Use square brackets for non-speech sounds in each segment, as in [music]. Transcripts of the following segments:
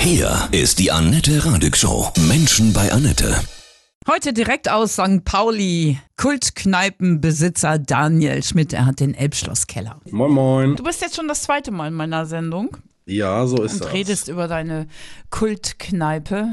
Hier ist die Annette Radig Show. Menschen bei Annette. Heute direkt aus St. Pauli. Kultkneipenbesitzer Daniel Schmidt, er hat den Elbschlosskeller. Moin Moin. Du bist jetzt schon das zweite Mal in meiner Sendung Ja, so ist und das. redest über deine Kultkneipe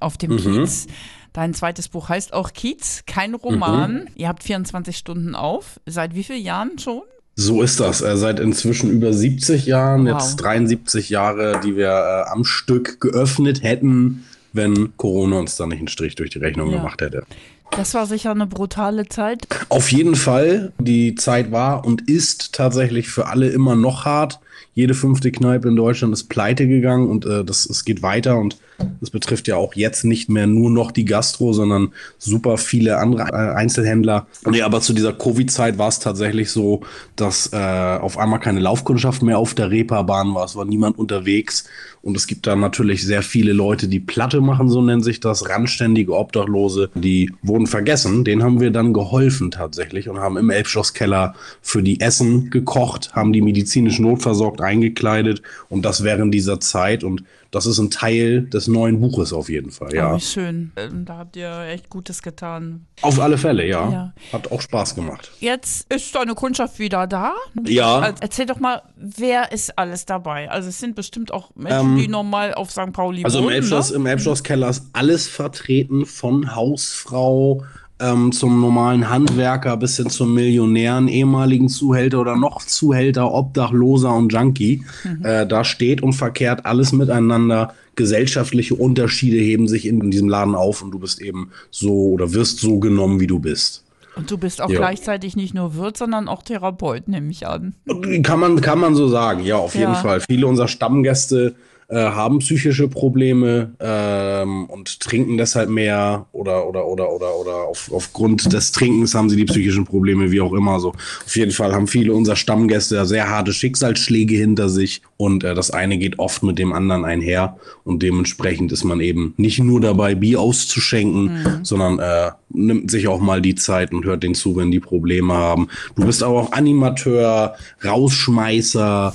auf dem Mhm. Kiez. Dein zweites Buch heißt auch Kiez, kein Roman. Mhm. Ihr habt 24 Stunden auf. Seit wie vielen Jahren schon? So ist das. Seit inzwischen über 70 Jahren, Wow. jetzt 73 Jahre, die wir äh, am Stück geöffnet hätten, wenn Corona uns da nicht einen Strich durch die Rechnung Ja. gemacht hätte. Das war sicher eine brutale Zeit. Auf jeden Fall, die Zeit war und ist tatsächlich für alle immer noch hart. Jede fünfte Kneipe in Deutschland ist pleite gegangen und äh, das, es geht weiter und das betrifft ja auch jetzt nicht mehr nur noch die Gastro, sondern super viele andere äh, Einzelhändler. Nee, aber zu dieser Covid-Zeit war es tatsächlich so, dass äh, auf einmal keine Laufkundschaft mehr auf der Reeperbahn war. Es war niemand unterwegs und es gibt da natürlich sehr viele Leute, die Platte machen, so nennt sich das, randständige Obdachlose, die wurden vergessen. Den haben wir dann geholfen tatsächlich und haben im Elbschlosskeller für die Essen gekocht, haben die medizinisch notversorgt eingekleidet und das während dieser Zeit und das ist ein Teil des neuen Buches auf jeden Fall, Ja. wie schön. Ähm, Da habt ihr echt Gutes getan. Auf alle Fälle, ja. Ja. Hat auch Spaß gemacht. Jetzt ist deine Kundschaft wieder da. Ja. Also Erzähl doch mal, wer ist alles dabei? Also es sind bestimmt auch Menschen, Ähm, die normal auf St. Pauli Also im wohnen, Elbschloss, ne? im Elbschlosskeller ist alles vertreten, von Hausfrau ähm, zum normalen Handwerker bis hin zum Millionären, ehemaligen Zuhälter oder noch Zuhälter, Obdachloser und Junkie. Äh, da steht und verkehrt alles miteinander. Gesellschaftliche Unterschiede heben sich in diesem Laden auf und du bist eben so oder wirst so genommen, wie du bist. Und du bist auch Ja. gleichzeitig nicht nur Wirt, sondern auch Therapeut, nehme ich an. Kann man, kann man so sagen, ja, auf jeden Ja. Fall. Viele unserer Stammgäste äh, haben psychische Probleme ähm, und trinken deshalb mehr oder oder oder oder oder auf, aufgrund des Trinkens haben sie die psychischen Probleme, wie auch immer. So auf jeden Fall haben viele unserer Stammgäste sehr harte Schicksalsschläge hinter sich und äh, das eine geht oft mit dem anderen einher und dementsprechend ist man eben nicht nur dabei, Bier auszuschenken, sondern äh, nimmt sich auch mal die Zeit und hört denen zu, wenn die Probleme haben. Du bist aber auch Animateur, Rausschmeißer,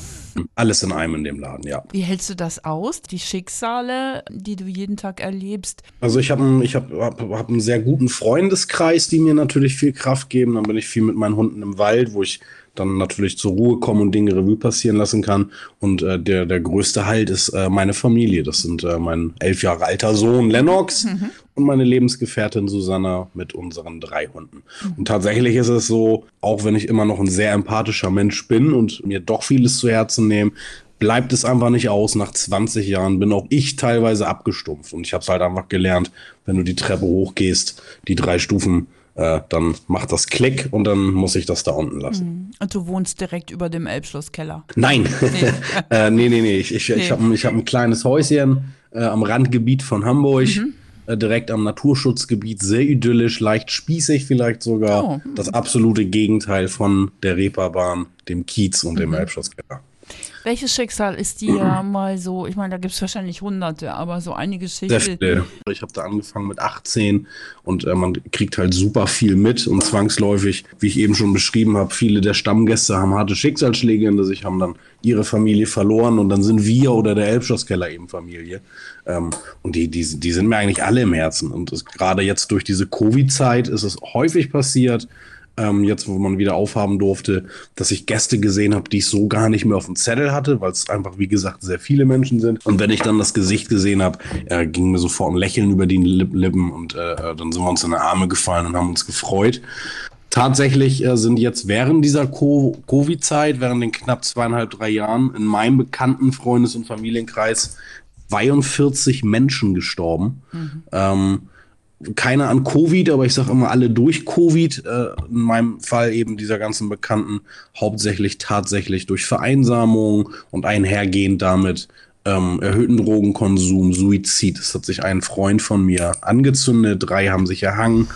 alles in einem in dem Laden, ja. Wie hältst du das aus? Die Schicksale, die du jeden Tag erlebst? Also ich habe ich hab, hab, hab einen sehr guten Freundeskreis, die mir natürlich viel Kraft geben. Dann bin ich viel mit meinen Hunden im Wald, wo ich dann natürlich zur Ruhe komme und Dinge Revue passieren lassen kann. Und äh, der, der größte Halt ist äh, meine Familie. Das sind äh, mein elf Jahre alter Sohn Lennox und meine Lebensgefährtin Susanna mit unseren drei Hunden. Und tatsächlich ist es so, auch wenn ich immer noch ein sehr empathischer Mensch bin und mir doch vieles zu Herzen nehme, bleibt es einfach nicht aus. Nach 20 Jahren bin auch ich teilweise abgestumpft. Und ich habe es halt einfach gelernt, wenn du die Treppe hochgehst, die drei Stufen, äh, dann macht das Klick und dann muss ich das da unten lassen. Und du wohnst direkt über dem Elbschlosskeller. Nein, nee. [laughs] äh, nee, nee, nee. Ich, ich, Nee. ich habe ich hab ein kleines Häuschen äh, am Randgebiet von Hamburg. äh, Direkt am Naturschutzgebiet, sehr idyllisch, leicht spießig vielleicht sogar. Oh. Das absolute Gegenteil von der Reeperbahn, dem Kiez und dem Elbschlosskeller. Welches Schicksal ist dir mal so, ich meine, da gibt es wahrscheinlich hunderte, aber so eine Geschichte. Ich habe da angefangen mit 18 und äh, man kriegt halt super viel mit und zwangsläufig, wie ich eben schon beschrieben habe, viele der Stammgäste haben harte Schicksalsschläge hinter sich, haben dann ihre Familie verloren und dann sind wir oder der Elbschlosskeller eben Familie. Ähm, und die, die, die sind mir eigentlich alle im Herzen. Und gerade jetzt durch diese Covid-Zeit ist es häufig passiert, ähm, jetzt wo man wieder aufhaben durfte, dass ich Gäste gesehen habe, die ich so gar nicht mehr auf dem Zettel hatte, weil es einfach, wie gesagt, sehr viele Menschen sind. Und wenn ich dann das Gesicht gesehen habe, äh, ging mir sofort ein Lächeln über die Lip- Lippen und äh, äh, dann sind wir uns in die Arme gefallen und haben uns gefreut. Tatsächlich äh, sind jetzt während dieser Co- Covid-Zeit, während den knapp zweieinhalb, drei Jahren, in meinem bekannten Freundes- und Familienkreis 42 Menschen gestorben. Ähm, keine an Covid, aber ich sage immer alle durch Covid. Äh, in meinem Fall eben dieser ganzen Bekannten hauptsächlich tatsächlich durch Vereinsamung und einhergehend damit ähm, erhöhten Drogenkonsum, Suizid. Es hat sich ein Freund von mir angezündet, drei haben sich erhangen.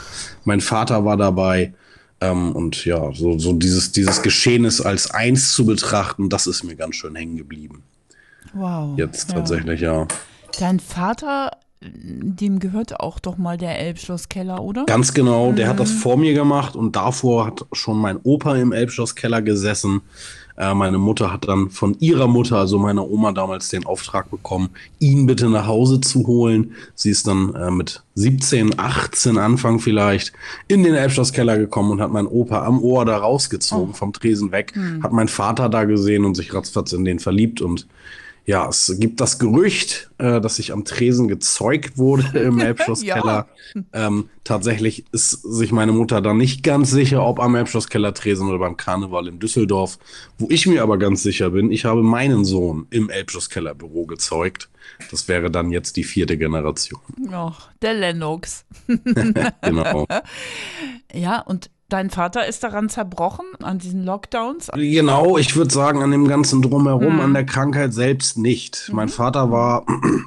Mein Vater war dabei. Ähm, und ja, so, so dieses, dieses Geschehnis als eins zu betrachten, das ist mir ganz schön hängen geblieben. Wow. Jetzt ja. tatsächlich, ja. Dein Vater, dem gehörte auch doch mal der Elbschlosskeller, oder? Ganz genau, der hat das vor mir gemacht und davor hat schon mein Opa im Elbschlosskeller gesessen. Äh, meine Mutter hat dann von ihrer Mutter, also meiner Oma damals, den Auftrag bekommen, ihn bitte nach Hause zu holen. Sie ist dann äh, mit 17, 18 Anfang vielleicht in den Elbschlosskeller gekommen und hat meinen Opa am Ohr da rausgezogen, oh. vom Tresen weg, hm. hat meinen Vater da gesehen und sich ratzfatz in den verliebt und ja, es gibt das Gerücht, äh, dass ich am Tresen gezeugt wurde [laughs] im Elbschlosskeller. ja. ähm, tatsächlich ist sich meine Mutter dann nicht ganz sicher, ob am Elbschlosskeller Tresen oder beim Karneval in Düsseldorf. Wo ich mir aber ganz sicher bin, ich habe meinen Sohn im Elbschlosskeller Büro gezeugt. Das wäre dann jetzt die vierte Generation. Ach, der Lennox. [laughs] genau. [laughs] Ja, und Dein Vater ist daran zerbrochen, an diesen Lockdowns? Genau, ich würde sagen, an dem ganzen Drumherum, mhm. an der Krankheit selbst nicht. Mhm. Mein Vater war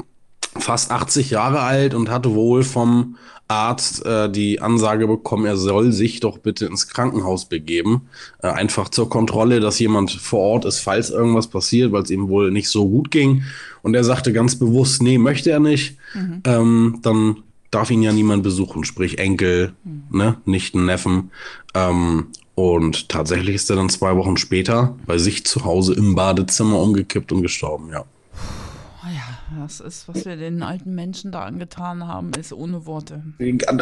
[clears throat] fast 80 Jahre alt und hatte wohl vom Arzt äh, die Ansage bekommen, er soll sich doch bitte ins Krankenhaus begeben. Äh, einfach zur Kontrolle, dass jemand vor Ort ist, falls irgendwas passiert, weil es ihm wohl nicht so gut ging. Und er sagte ganz bewusst, nee, möchte er nicht. Mhm. Ähm, dann darf ihn ja niemand besuchen, sprich Enkel, mhm. ne, Nichten, Neffen. Ähm, und tatsächlich ist er dann zwei Wochen später bei sich zu Hause im Badezimmer umgekippt und gestorben, ja. Das ist, was wir den alten Menschen da angetan haben, ist ohne Worte.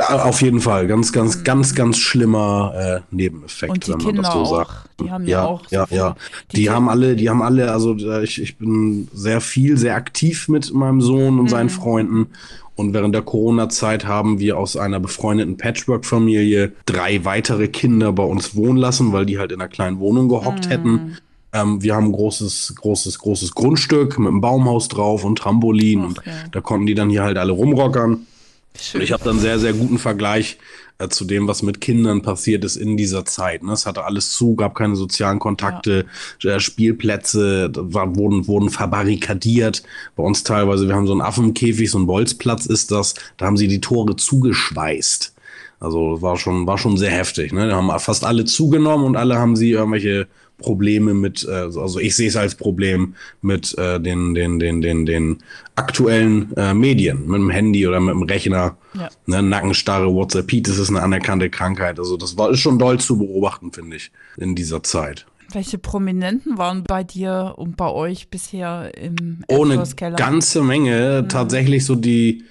Auf jeden Fall. Ganz, ganz, mhm. ganz, ganz schlimmer äh, Nebeneffekt, Und die wenn man Kinder das so auch. sagt. Die haben ja, ja auch. Ja, so ja. Die, die haben alle, die haben alle, also äh, ich, ich bin sehr viel, sehr aktiv mit meinem Sohn und mhm. seinen Freunden. Und während der Corona-Zeit haben wir aus einer befreundeten Patchwork-Familie drei weitere Kinder bei uns wohnen lassen, weil die halt in einer kleinen Wohnung gehockt mhm. hätten. Ähm, wir haben ein großes, großes, großes Grundstück mit einem Baumhaus drauf und Trampolin. Ach, und da konnten die dann hier halt alle rumrockern. Schön. Und ich habe dann sehr, sehr guten Vergleich äh, zu dem, was mit Kindern passiert ist in dieser Zeit. Ne? Es hatte alles zu, gab keine sozialen Kontakte, ja. Äh, Spielplätze war, wurden, wurden verbarrikadiert. Bei uns teilweise, wir haben so einen Affenkäfig, so ein Bolzplatz ist das, da haben sie die Tore zugeschweißt. Also war schon, war schon sehr heftig. Ne? Da haben fast alle zugenommen und alle haben sie irgendwelche Probleme mit, äh, also ich sehe es als Problem mit äh, den, den, den, den, den aktuellen äh, Medien, mit dem Handy oder mit dem Rechner. Ja. Ne, Nackenstarre, WhatsApp, das ist eine anerkannte Krankheit. Also das war ist schon doll zu beobachten, finde ich, in dieser Zeit. Welche Prominenten waren bei dir und bei euch bisher im Ohne ganze Menge. Mhm. Tatsächlich so die,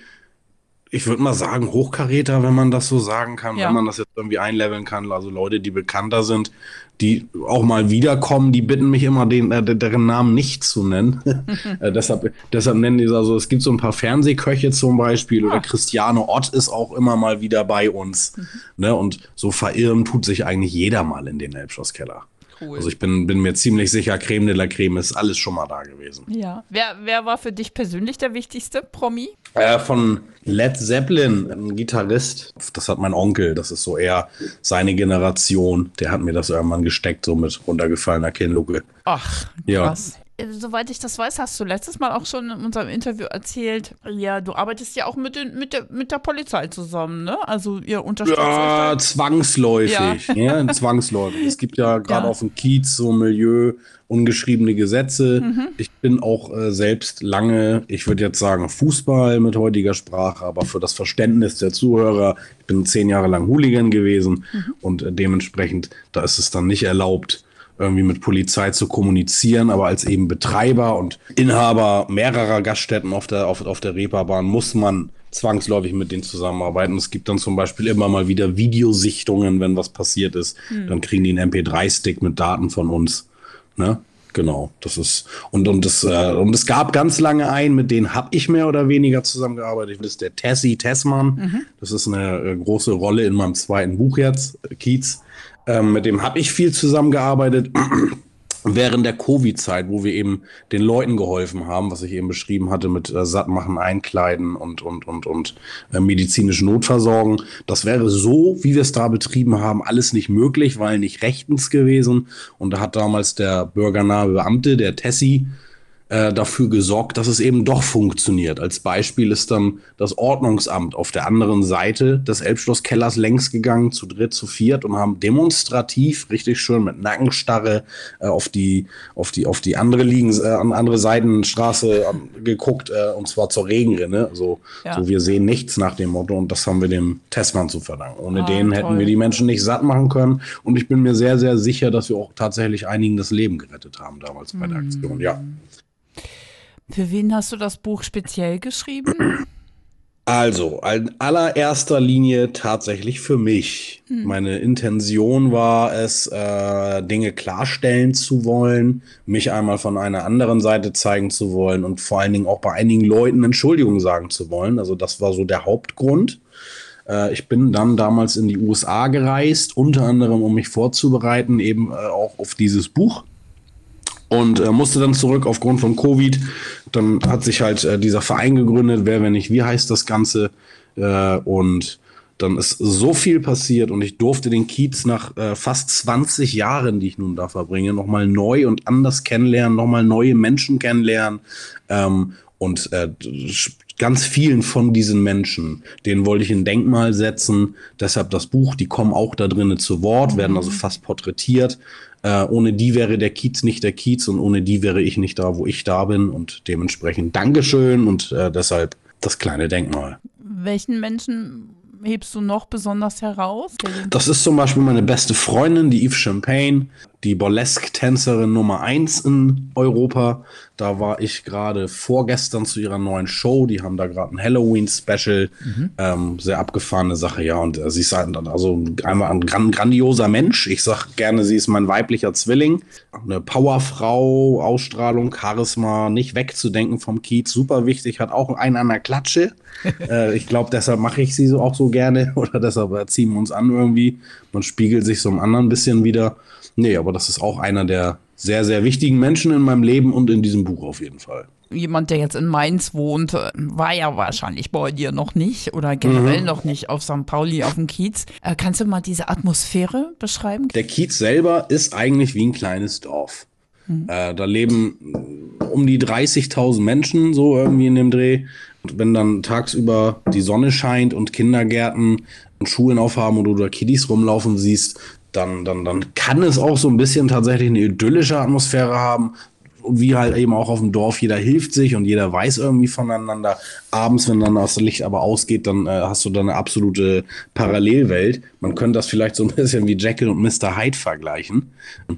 ich würde mal sagen, Hochkaräter, wenn man das so sagen kann, ja. wenn man das jetzt irgendwie einleveln kann. Also Leute, die bekannter sind, die auch mal wiederkommen, die bitten mich immer, den, äh, deren Namen nicht zu nennen. [laughs] äh, deshalb, deshalb nennen die also, es gibt so ein paar Fernsehköche zum Beispiel, oder ah. Christiane Ott ist auch immer mal wieder bei uns. Mhm. Ne? Und so verirren tut sich eigentlich jeder mal in den Elbschlosskeller. Cool. Also ich bin, bin mir ziemlich sicher, Creme de la Creme ist alles schon mal da gewesen. Ja. Wer, wer war für dich persönlich der wichtigste Promi? Äh, von Led Zeppelin, ein Gitarrist. Das hat mein Onkel, das ist so eher seine Generation. Der hat mir das irgendwann gesteckt, so mit runtergefallener Kinnluke. Ach, krass. Ja soweit ich das weiß, hast du letztes Mal auch schon in unserem Interview erzählt, ja, du arbeitest ja auch mit, den, mit, der, mit der Polizei zusammen, ne? Also ihr unterstützt Ja, zwangsläufig. Ja. ja. zwangsläufig. Es gibt ja [laughs] gerade ja. auf dem Kiez so Milieu ungeschriebene Gesetze. Mhm. Ich bin auch äh, selbst lange, ich würde jetzt sagen, Fußball mit heutiger Sprache, aber für das Verständnis der Zuhörer, ich bin zehn Jahre lang Hooligan gewesen mhm. und äh, dementsprechend, da ist es dann nicht erlaubt, irgendwie mit Polizei zu kommunizieren, aber als eben Betreiber und Inhaber mehrerer Gaststätten auf der, auf, auf der Reeperbahn muss man zwangsläufig mit denen zusammenarbeiten. Es gibt dann zum Beispiel immer mal wieder Videosichtungen, wenn was passiert ist. Hm. Dann kriegen die einen MP3-Stick mit Daten von uns. Ne? Genau, das ist und und das äh, und es gab ganz lange einen, mit denen habe ich mehr oder weniger zusammengearbeitet. Das ist der Tessie Tessmann. Mhm. Das ist eine äh, große Rolle in meinem zweiten Buch jetzt, Kiez. Ähm, mit dem habe ich viel zusammengearbeitet während der Covid-Zeit, wo wir eben den Leuten geholfen haben, was ich eben beschrieben hatte mit äh, Sattmachen, Einkleiden und, und, und, und äh, medizinische Notversorgung. Das wäre so, wie wir es da betrieben haben, alles nicht möglich, weil nicht rechtens gewesen. Und da hat damals der bürgernahe Beamte, der Tessie, äh, dafür gesorgt, dass es eben doch funktioniert. Als Beispiel ist dann das Ordnungsamt auf der anderen Seite des Elbschlosskellers längs gegangen, zu dritt, zu viert und haben demonstrativ richtig schön mit Nackenstarre äh, auf die auf die auf die andere liegen äh, an andere Seitenstraße äh, geguckt äh, und zwar zur Regenrinne. Also ja. so wir sehen nichts nach dem Motto und das haben wir dem Testmann zu verdanken. Ohne ah, den hätten toll. wir die Menschen nicht satt machen können und ich bin mir sehr sehr sicher, dass wir auch tatsächlich einigen das Leben gerettet haben damals bei der hm. Aktion. Ja. Für wen hast du das Buch speziell geschrieben? Also, in allererster Linie tatsächlich für mich. Hm. Meine Intention war es, äh, Dinge klarstellen zu wollen, mich einmal von einer anderen Seite zeigen zu wollen und vor allen Dingen auch bei einigen Leuten Entschuldigung sagen zu wollen. Also, das war so der Hauptgrund. Äh, ich bin dann damals in die USA gereist, unter anderem, um mich vorzubereiten, eben äh, auch auf dieses Buch und äh, musste dann zurück aufgrund von Covid. Dann hat sich halt äh, dieser Verein gegründet, wer, wenn nicht, wie heißt das Ganze. Äh, und dann ist so viel passiert und ich durfte den Kiez nach äh, fast 20 Jahren, die ich nun da verbringe, nochmal neu und anders kennenlernen, nochmal neue Menschen kennenlernen. Ähm, und äh, ganz vielen von diesen Menschen, denen wollte ich ein Denkmal setzen. Deshalb das Buch, die kommen auch da drinnen zu Wort, werden also fast porträtiert. Äh, ohne die wäre der Kiez nicht der Kiez und ohne die wäre ich nicht da, wo ich da bin. Und dementsprechend Dankeschön und äh, deshalb das kleine Denkmal. Welchen Menschen hebst du noch besonders heraus? Das ist zum Beispiel meine beste Freundin, die Yves Champagne, die Burlesque-Tänzerin Nummer 1 in Europa. Da war ich gerade vorgestern zu ihrer neuen Show. Die haben da gerade ein Halloween-Special. Mhm. Ähm, sehr abgefahrene Sache, ja. Und äh, sie ist halt also einmal ein gran grandioser Mensch. Ich sag gerne, sie ist mein weiblicher Zwilling. Eine Powerfrau, Ausstrahlung, Charisma, nicht wegzudenken vom Kiez. Super wichtig, hat auch einen an der Klatsche. [laughs] äh, ich glaube, deshalb mache ich sie so auch so gerne [laughs] oder deshalb ziehen wir uns an irgendwie. Man spiegelt sich so im anderen ein bisschen wieder. Nee, aber das ist auch einer der sehr, sehr wichtigen Menschen in meinem Leben und in diesem Buch auf jeden Fall. Jemand, der jetzt in Mainz wohnt, war ja wahrscheinlich bei dir noch nicht oder generell mhm. noch nicht auf St. Pauli auf dem Kiez. Äh, kannst du mal diese Atmosphäre beschreiben? Der Kiez selber ist eigentlich wie ein kleines Dorf. Mhm. Äh, da leben um die 30.000 Menschen so irgendwie in dem Dreh. Und wenn dann tagsüber die Sonne scheint und Kindergärten und Schulen aufhaben und du da Kiddies rumlaufen siehst, dann, dann, dann. Kann es auch so ein bisschen tatsächlich eine idyllische Atmosphäre haben, wie halt eben auch auf dem Dorf, jeder hilft sich und jeder weiß irgendwie voneinander. Abends, wenn dann das Licht aber ausgeht, dann äh, hast du da eine absolute Parallelwelt. Man könnte das vielleicht so ein [laughs] bisschen wie Jekyll und Mr. Hyde vergleichen.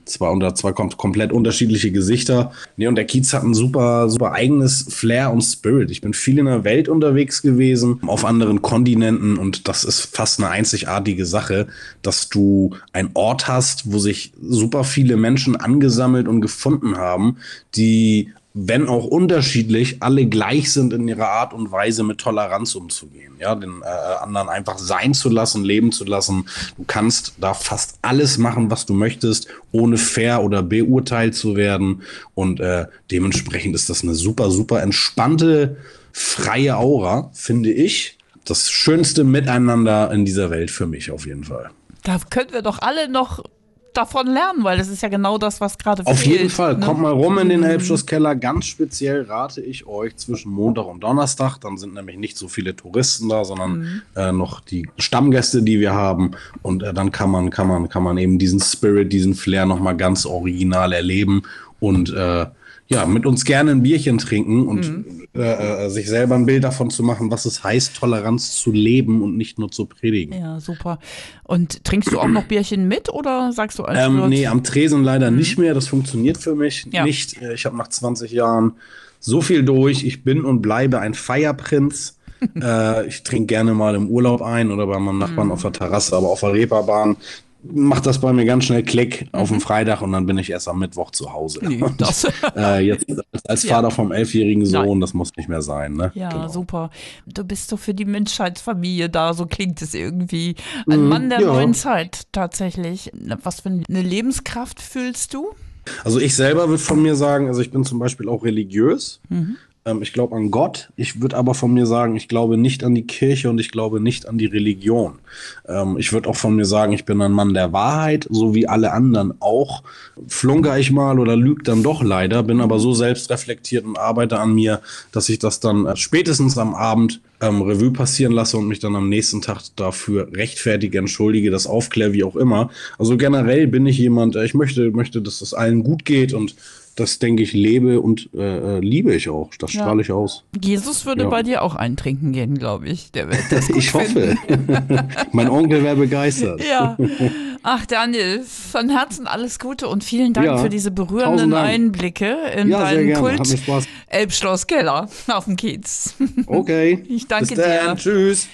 Zwar unter zwei kom komplett unterschiedliche Gesichter. Nee, und der Kiez hat ein super, super eigenes Flair und Spirit. Ich bin viel in der Welt unterwegs gewesen, auf anderen Kontinenten und das ist fast eine einzigartige Sache, dass du einen Ort hast, wo sich super viele Menschen angesammelt und gefunden haben, die wenn auch unterschiedlich, alle gleich sind in ihrer Art und Weise mit Toleranz umzugehen. Ja, den äh, anderen einfach sein zu lassen, leben zu lassen. Du kannst da fast alles machen, was du möchtest, ohne fair oder beurteilt zu werden. Und äh, dementsprechend ist das eine super, super entspannte, freie Aura, finde ich. Das schönste Miteinander in dieser Welt für mich auf jeden Fall. Da können wir doch alle noch davon lernen, weil das ist ja genau das, was gerade Auf fehlt, jeden Fall. Ne? Kommt mal rum in den. Elbschlusskeller. Ganz speziell rate ich euch zwischen Montag und Donnerstag. Dann sind nämlich nicht so viele Touristen da, sondern mhm. äh, noch die Stammgäste, die wir haben. Und äh, dann kann man, kann man, kann man eben diesen Spirit, diesen Flair nochmal ganz original erleben. Und äh, ja, mit uns gerne ein Bierchen trinken und mhm. äh, äh, sich selber ein Bild davon zu machen, was es heißt, Toleranz zu leben und nicht nur zu predigen. Ja, super. Und trinkst du auch noch Bierchen mit oder sagst du als ähm, Nee, am Tresen leider mhm. nicht mehr. Das funktioniert für mich ja. nicht. Äh, ich habe nach 20 Jahren so viel durch. Ich bin und bleibe ein Feierprinz. [laughs] äh, ich trinke gerne mal im Urlaub ein oder bei meinem Nachbarn mhm. auf der Terrasse, aber auf der Reeperbahn macht das bei mir ganz schnell Klick auf mhm. Freitag und dann bin ich erst am Mittwoch zu Hause. Nee, [laughs] das äh, jetzt [laughs] als Vater ja. vom elfjährigen Sohn, Nein. das muss nicht mehr sein. Ne? Ja, genau. super. Du bist so für die Menschheitsfamilie da, so klingt es irgendwie. Ein mhm, Mann der ja. neuen Zeit tatsächlich. Was für eine Lebenskraft fühlst du? Also ich selber würde von mir sagen, also ich bin zum Beispiel auch religiös. Mhm. Ähm, ich glaube an Gott. Ich würde aber von mir sagen, ich glaube nicht an die Kirche und ich glaube nicht an die Religion. Ähm, ich würde auch von mir sagen, ich bin ein Mann der Wahrheit, so wie alle anderen auch. Flunker ich mal oder lüge dann doch leider, bin aber so selbstreflektiert und arbeite an mir, dass ich das dann äh, spätestens am Abend ähm, Revue passieren lasse und mich dann am nächsten Tag dafür rechtfertige, entschuldige, das aufkläre, wie auch immer. Also generell bin ich jemand, äh, ich möchte, möchte, dass es allen gut geht und das denke ich, lebe und äh, äh liebe ich auch. Das strahle ich aus. Jesus würde ja. bei dir auch eintrinken gehen, glaube ich. Der wird das [laughs] ich hoffe. [laughs] mein Onkel wäre begeistert. Ja. Ach, Daniel, von Herzen alles Gute und vielen Dank ja. für diese berührenden Einblicke in ja, deinen Kult Elbschloss Keller auf dem Kiez. Okay. [laughs] Ich danke dir. Tschüss.